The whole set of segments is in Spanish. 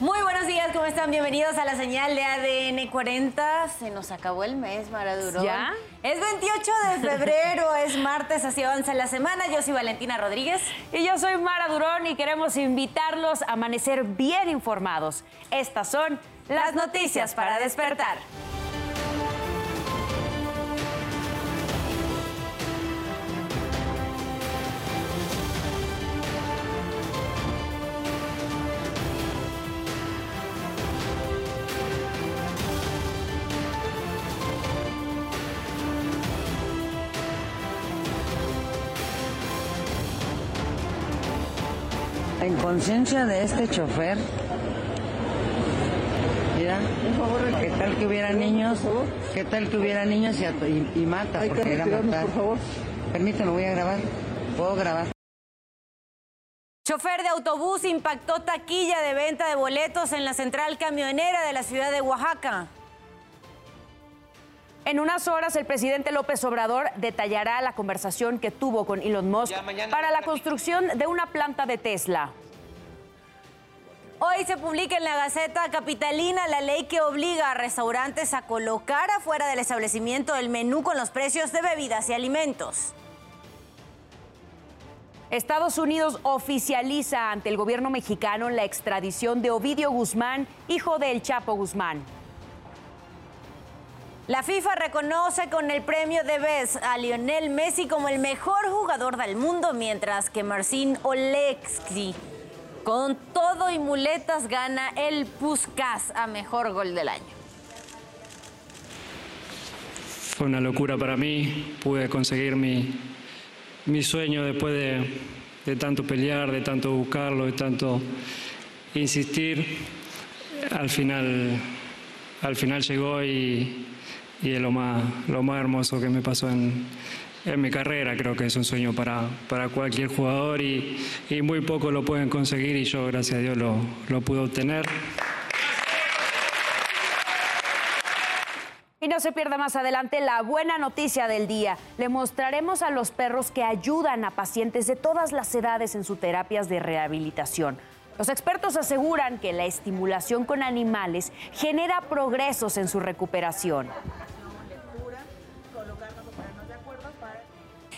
Muy buenos días, ¿cómo están? Bienvenidos a la señal de ADN 40. Se nos acabó el mes, Maradurón. ¿Ya? Es 28 de febrero, es martes, así avanza la semana. Yo soy Valentina Rodríguez. Y yo soy Mara Durón y queremos invitarlos a amanecer bien informados. Estas son Las noticias para despertar. Conciencia de este chofer, mira, ¿qué tal que hubiera niños? ¿Qué tal que hubiera niños y, y- y mata? Porque era matar. por favor. Permíteme, voy a grabar. ¿Puedo grabar? Chofer de autobús impactó taquilla de venta de boletos en la central camionera de la ciudad de Oaxaca. En unas horas, el presidente López Obrador detallará la conversación que tuvo con Elon Musk para la construcción de una planta de Tesla. Hoy se publica en la Gaceta Capitalina la ley que obliga a restaurantes a colocar afuera del establecimiento el menú con los precios de bebidas y alimentos. Estados Unidos oficializa ante el gobierno mexicano la extradición de Ovidio Guzmán, hijo del Chapo Guzmán. La FIFA reconoce con el premio de Best a Lionel Messi como el mejor jugador del mundo, mientras que Marcin Oleksy, con todo y muletas, gana el Puskas a mejor gol del año. Fue una locura para mí, pude conseguir mi, mi sueño después de, de tanto pelear, de tanto buscarlo, de tanto insistir. Al final, al final llegó y, y es lo más, lo más hermoso que me pasó en, en mi carrera. Creo que es un sueño para, para cualquier jugador y, y muy pocos lo pueden conseguir y yo, gracias a Dios, lo, lo pude obtener. Y no se pierda más adelante la buena noticia del día. Le mostraremos a los perros que ayudan a pacientes de todas las edades en sus terapias de rehabilitación. Los expertos aseguran que la estimulación con animales genera progresos en su recuperación.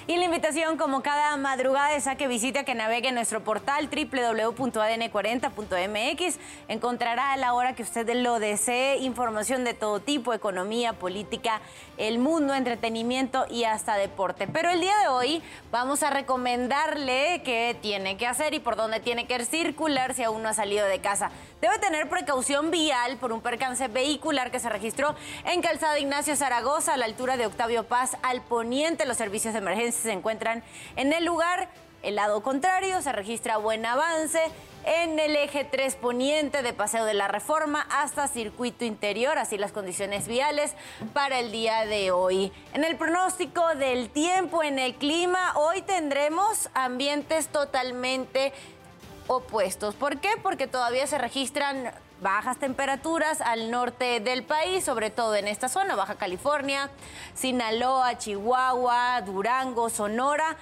Y la invitación, como cada madrugada, es a que visite, que navegue en nuestro portal www.adn40.mx. Encontrará a la hora que usted lo desee información de todo tipo, economía, política, el mundo, entretenimiento y hasta deporte. Pero el día de hoy vamos a recomendarle qué tiene que hacer y por dónde tiene que circular si aún no ha salido de casa. Debe tener precaución vial por un percance vehicular que se registró en Calzada Ignacio Zaragoza, a la altura de Octavio Paz, al poniente. Los servicios de emergencia se encuentran en el lugar. El lado contrario se registra buen avance en el eje 3 poniente de Paseo de la Reforma hasta Circuito Interior, así las condiciones viales para el día de hoy. En el pronóstico del tiempo, en el clima, hoy tendremos ambientes totalmente opuestos. ¿Por qué? Porque todavía se registran bajas temperaturas al norte del país, sobre todo en esta zona, Baja California, Sinaloa, Chihuahua, Durango, Sonora.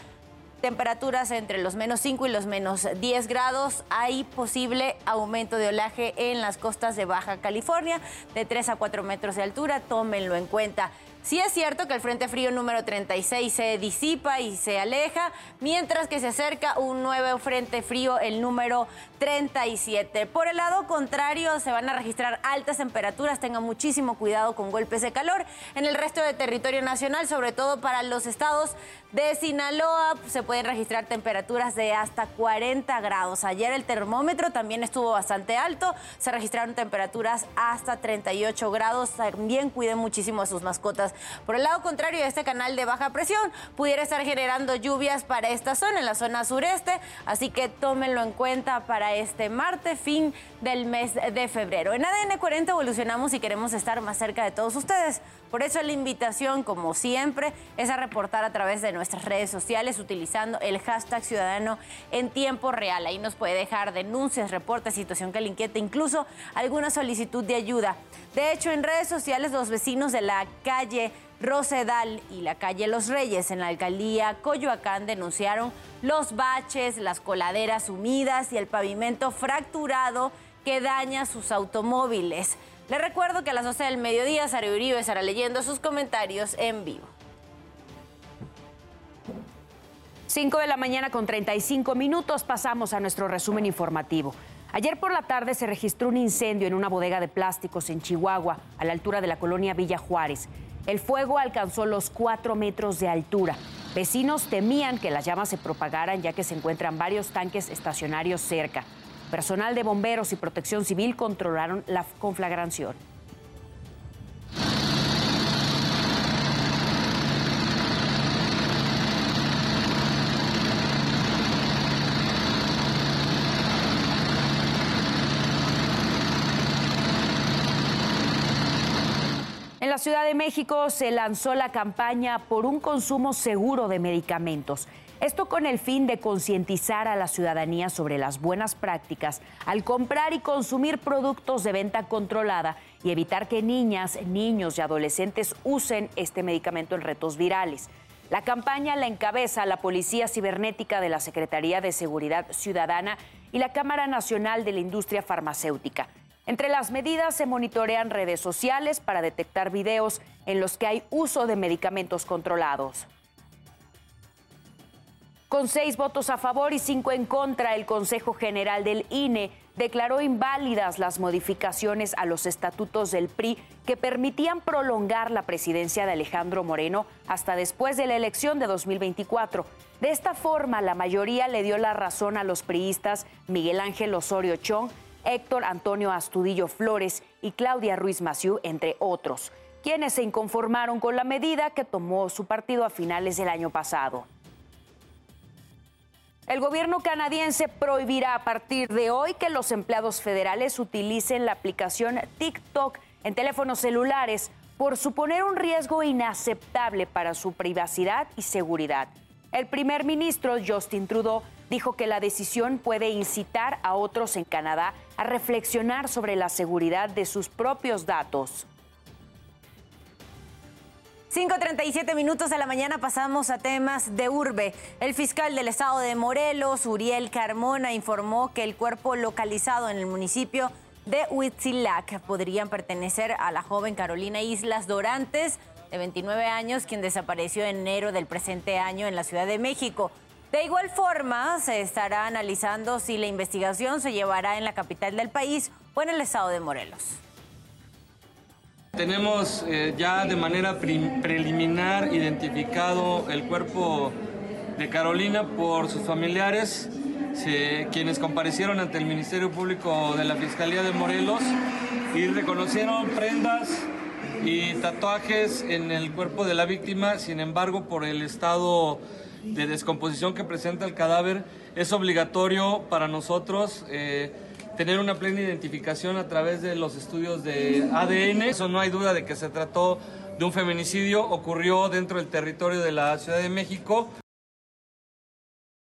Temperaturas entre los menos 5 y los menos 10 grados. Hay posible aumento de olaje en las costas de Baja California de 3 a 4 metros de altura. Tómenlo en cuenta. Sí es cierto que el Frente Frío número 36 se disipa y se aleja, mientras que se acerca un nuevo Frente Frío, el número 37. Por el lado contrario, se van a registrar altas temperaturas, tengan muchísimo cuidado con golpes de calor. En el resto del territorio nacional, sobre todo para los estados de Sinaloa, se pueden registrar temperaturas de hasta 40 grados. Ayer el termómetro también estuvo bastante alto, se registraron temperaturas hasta 38 grados. También cuiden muchísimo a sus mascotas. Por el lado contrario, este canal de baja presión pudiera estar generando lluvias para esta zona, en la zona sureste, así que tómenlo en cuenta para este martes, fin del mes de febrero. En ADN 40 evolucionamos y queremos estar más cerca de todos ustedes. Por eso la invitación, como siempre, es a reportar a través de nuestras redes sociales utilizando el hashtag ciudadano en tiempo real. Ahí nos puede dejar denuncias, reportes, situación que le inquieta, incluso alguna solicitud de ayuda. De hecho, en redes sociales los vecinos de la calle Rosedal y la calle Los Reyes en la alcaldía Coyoacán denunciaron los baches, las coladeras humidas y el pavimento fracturado que daña sus automóviles. Les recuerdo que a las 12 del mediodía Sara Uribe estará leyendo sus comentarios en vivo. 5 de la mañana con 35 minutos pasamos a nuestro resumen informativo. Ayer por la tarde se registró un incendio en una bodega de plásticos en Chihuahua, a la altura de la colonia Villa Juárez. El fuego alcanzó los 4 metros de altura. Vecinos temían que las llamas se propagaran ya que se encuentran varios tanques estacionarios cerca. Personal de bomberos y protección civil controlaron la conflagración. En la Ciudad de México se lanzó la campaña por un consumo seguro de medicamentos. Esto con el fin de concientizar a la ciudadanía sobre las buenas prácticas al comprar y consumir productos de venta controlada y evitar que niñas, niños y adolescentes usen este medicamento en retos virales. La campaña la encabeza la Policía Cibernética de la Secretaría de Seguridad Ciudadana y la Cámara Nacional de la Industria Farmacéutica. Entre las medidas se monitorean redes sociales para detectar videos en los que hay uso de medicamentos controlados. Con seis votos a favor y cinco en contra, el Consejo General del INE declaró inválidas las modificaciones a los estatutos del PRI que permitían prolongar la presidencia de Alejandro Moreno hasta después de la elección de 2024. De esta forma, la mayoría le dio la razón a los priistas Miguel Ángel Osorio Chong, Héctor Antonio Astudillo Flores y Claudia Ruiz Maciú, entre otros, quienes se inconformaron con la medida que tomó su partido a finales del año pasado. El gobierno canadiense prohibirá a partir de hoy que los empleados federales utilicen la aplicación TikTok en teléfonos celulares por suponer un riesgo inaceptable para su privacidad y seguridad. El primer ministro Justin Trudeau dijo que la decisión puede incitar a otros en Canadá a reflexionar sobre la seguridad de sus propios datos. 5.37 minutos de la mañana pasamos a temas de urbe. El fiscal del estado de Morelos, Uriel Carmona, informó que el cuerpo localizado en el municipio de Huitzilac podrían pertenecer a la joven Carolina Islas Dorantes, de 29 años, quien desapareció en enero del presente año en la Ciudad de México. De igual forma, se estará analizando si la investigación se llevará en la capital del país o en el estado de Morelos. Tenemos eh, ya de manera preliminar identificado el cuerpo de Carolina por sus familiares, quienes comparecieron ante el Ministerio Público de la Fiscalía de Morelos y reconocieron prendas y tatuajes en el cuerpo de la víctima, sin embargo, por el estado de descomposición que presenta el cadáver, es obligatorio para nosotros eh, tener una plena identificación a través de los estudios de ADN. Eso no hay duda de que se trató de un feminicidio, ocurrió dentro del territorio de la Ciudad de México.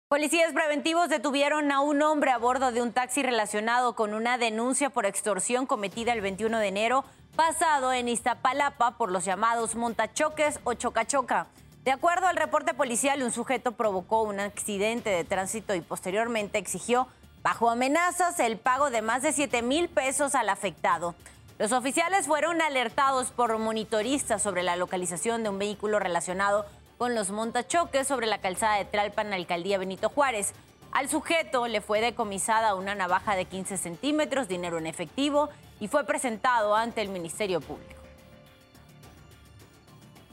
Policías preventivos detuvieron a un hombre a bordo de un taxi relacionado con una denuncia por extorsión cometida el 21 de enero pasado en Iztapalapa por los llamados montachoques o chocachoca. De acuerdo al reporte policial, un sujeto provocó un accidente de tránsito y posteriormente exigió, bajo amenazas, el pago de más de 7 mil pesos al afectado. Los oficiales fueron alertados por monitoristas sobre la localización de un vehículo relacionado con los montachoques sobre la calzada de Tlalpan, alcaldía Benito Juárez. Al sujeto le fue decomisada una navaja de 15 centímetros, dinero en efectivo, y fue presentado ante el Ministerio Público.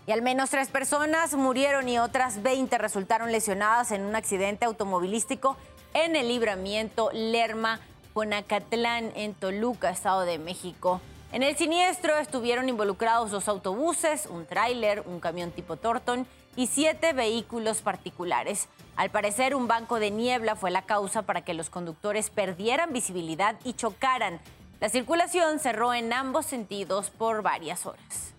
Y al menos tres personas murieron y otras 20 resultaron lesionadas en un accidente automovilístico en el libramiento Lerma, Ponacatlán, en Toluca, Estado de México. En el siniestro estuvieron involucrados dos autobuses, un tráiler, un camión tipo Torton y siete vehículos particulares. Al parecer, un banco de niebla fue la causa para que los conductores perdieran visibilidad y chocaran. La circulación cerró en ambos sentidos por varias horas.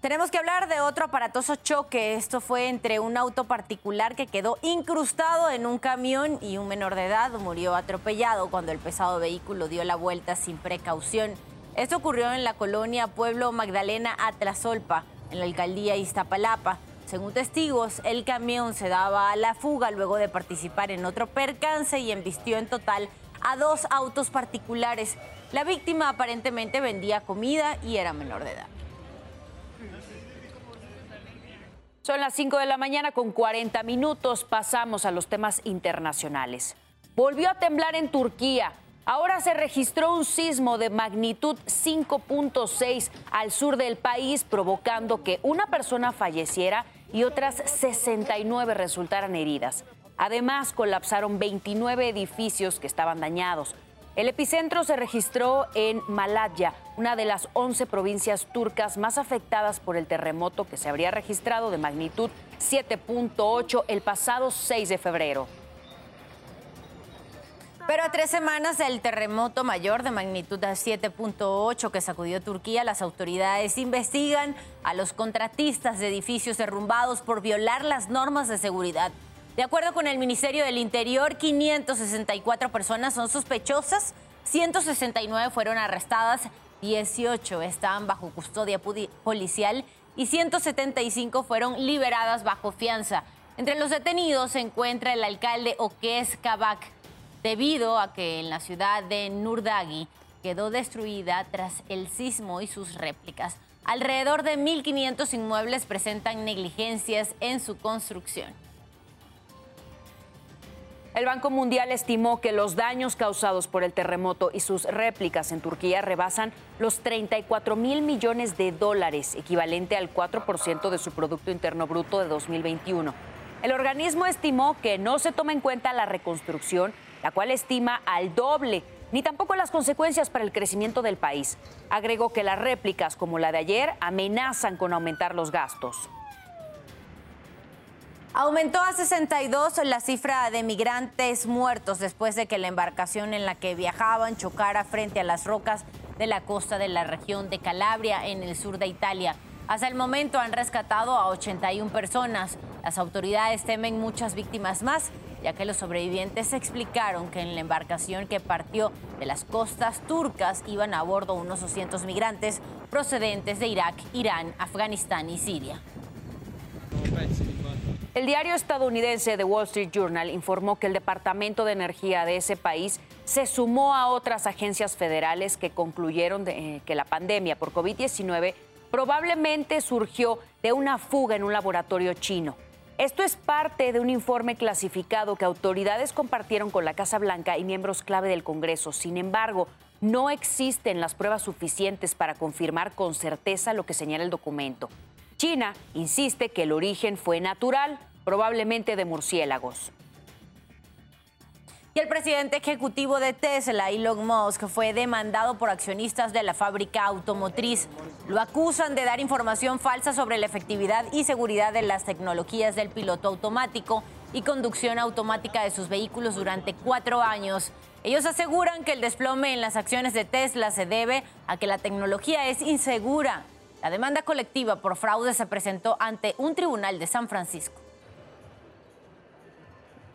Tenemos que hablar de otro aparatoso choque. Esto fue entre un auto particular que quedó incrustado en un camión y un menor de edad murió atropellado cuando el pesado vehículo dio la vuelta sin precaución. Esto ocurrió en la colonia Pueblo Magdalena Atlasolpa, en la alcaldía Iztapalapa. Según testigos, el camión se daba a la fuga luego de participar en otro percance y embistió en total a dos autos particulares. La víctima aparentemente vendía comida y era menor de edad. Son las 5 de la mañana con 40 minutos. Pasamos a los temas internacionales. Volvió a temblar en Turquía. Ahora se registró un sismo de magnitud 5.6 al sur del país, provocando que una persona falleciera y otras 69 resultaran heridas. Además, colapsaron 29 edificios que estaban dañados. El epicentro se registró en Malatya, una de las 11 provincias turcas más afectadas por el terremoto que se habría registrado de magnitud 7.8 el pasado 6 de febrero. Pero a tres semanas del terremoto mayor de magnitud 7.8 que sacudió Turquía, las autoridades investigan a los contratistas de edificios derrumbados por violar las normas de seguridad. De acuerdo con el Ministerio del Interior, 564 personas son sospechosas, 169 fueron arrestadas, 18 están bajo custodia policial y 175 fueron liberadas bajo fianza. Entre los detenidos se encuentra el alcalde Oques Kabak, debido a que en la ciudad de Nurdagi quedó destruida tras el sismo y sus réplicas. Alrededor de 1.500 inmuebles presentan negligencias en su construcción. El Banco Mundial estimó que los daños causados por el terremoto y sus réplicas en Turquía rebasan los 34 mil millones de dólares, equivalente al 4% de su Producto Interno Bruto de 2021. El organismo estimó que no se toma en cuenta la reconstrucción, la cual estima al doble, ni tampoco las consecuencias para el crecimiento del país. Agregó que las réplicas como la de ayer amenazan con aumentar los gastos. Aumentó a 62 la cifra de migrantes muertos después de que la embarcación en la que viajaban chocara frente a las rocas de la costa de la región de Calabria, en el sur de Italia. Hasta el momento han rescatado a 81 personas. Las autoridades temen muchas víctimas más, ya que los sobrevivientes explicaron que en la embarcación que partió de las costas turcas iban a bordo unos 200 migrantes procedentes de Irak, Irán, Afganistán y Siria. El diario estadounidense The Wall Street Journal informó que el Departamento de Energía de ese país se sumó a otras agencias federales que concluyeron eh, que la pandemia por COVID-19 probablemente surgió de una fuga en un laboratorio chino. Esto es parte de un informe clasificado que autoridades compartieron con la Casa Blanca y miembros clave del Congreso. Sin embargo, no existen las pruebas suficientes para confirmar con certeza lo que señala el documento. China insiste que el origen fue natural, probablemente de murciélagos. Y el presidente ejecutivo de Tesla, Elon Musk, fue demandado por accionistas de la fábrica automotriz. Lo acusan de dar información falsa sobre la efectividad y seguridad de las tecnologías del piloto automático y conducción automática de sus vehículos durante cuatro años. Ellos aseguran que el desplome en las acciones de Tesla se debe a que la tecnología es insegura. La demanda colectiva por fraude se presentó ante un tribunal de San Francisco.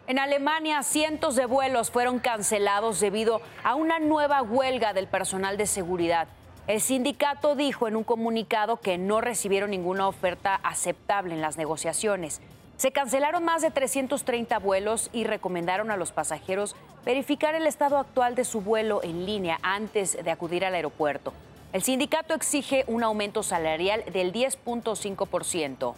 En Alemania, cientos de vuelos fueron cancelados debido a una nueva huelga del personal de seguridad. El sindicato dijo en un comunicado que no recibieron ninguna oferta aceptable en las negociaciones. Se cancelaron más de 330 vuelos y recomendaron a los pasajeros verificar el estado actual de su vuelo en línea antes de acudir al aeropuerto. El sindicato exige un aumento salarial del 10.5%.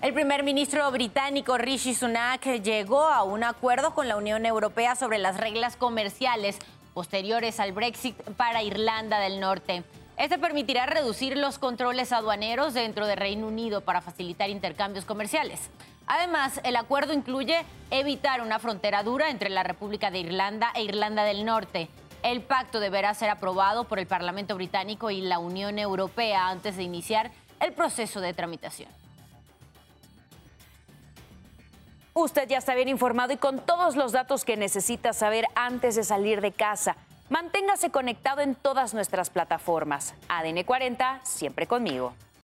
El primer ministro británico Rishi Sunak llegó a un acuerdo con la Unión Europea sobre las reglas comerciales posteriores al Brexit para Irlanda del Norte. Este permitirá reducir los controles aduaneros dentro del Reino Unido para facilitar intercambios comerciales. Además, el acuerdo incluye evitar una frontera dura entre la República de Irlanda e Irlanda del Norte. El pacto deberá ser aprobado por el Parlamento británico y la Unión Europea antes de iniciar el proceso de tramitación. Usted ya está bien informado y con todos los datos que necesita saber antes de salir de casa. Manténgase conectado en todas nuestras plataformas. ADN 40, siempre conmigo.